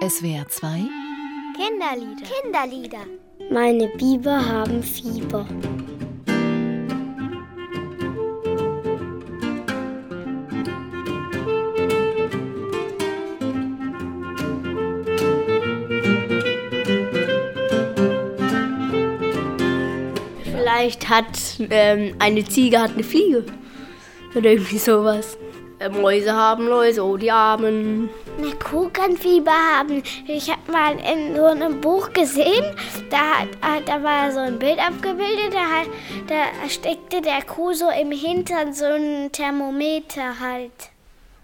SWR 2 Kinderlieder. Kinderlieder. Meine Biber haben Fieber. Vielleicht hat ähm, eine Ziege hat eine Fliege. Oder irgendwie sowas. Äh, Mäuse haben Läuse, oh die Armen. Eine Kuh kann Fieber haben. Ich habe mal in so einem Buch gesehen, da, hat, da war so ein Bild abgebildet, da, da steckte der Kuh so im Hintern so ein Thermometer halt.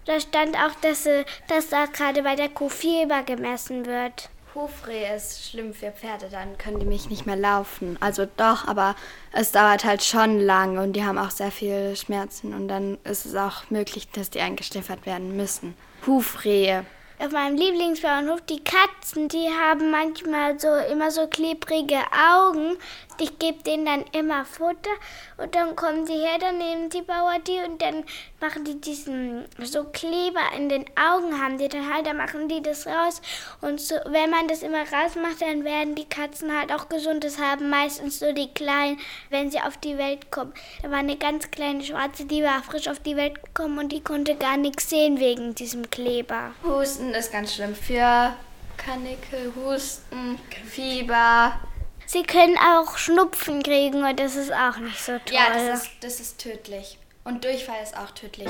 Da stand auch, dass, dass da gerade bei der Kuh Fieber gemessen wird. Hufreh ist schlimm für Pferde, dann können die mich nicht mehr laufen. Also doch, aber es dauert halt schon lang und die haben auch sehr viel Schmerzen und dann ist es auch möglich, dass die eingestiffert werden müssen. Hufrehe auf meinem Lieblingsbauernhof, die Katzen, die haben manchmal so immer so klebrige Augen. Ich gebe denen dann immer Futter und dann kommen sie her, dann nehmen die Bauer die und dann machen die diesen so Kleber in den Augen haben die dann halt, dann machen die das raus und so, wenn man das immer rausmacht, dann werden die Katzen halt auch gesund. Das haben meistens so die Kleinen, wenn sie auf die Welt kommen. Da war eine ganz kleine Schwarze, die war frisch auf die Welt gekommen und die konnte gar nichts sehen wegen diesem Kleber. Husten Husten ist ganz schlimm. Für Kanickel, Husten, Fieber. Sie können auch Schnupfen kriegen und das ist auch nicht so toll. Ja, das ist, das ist tödlich. Und Durchfall ist auch tödlich.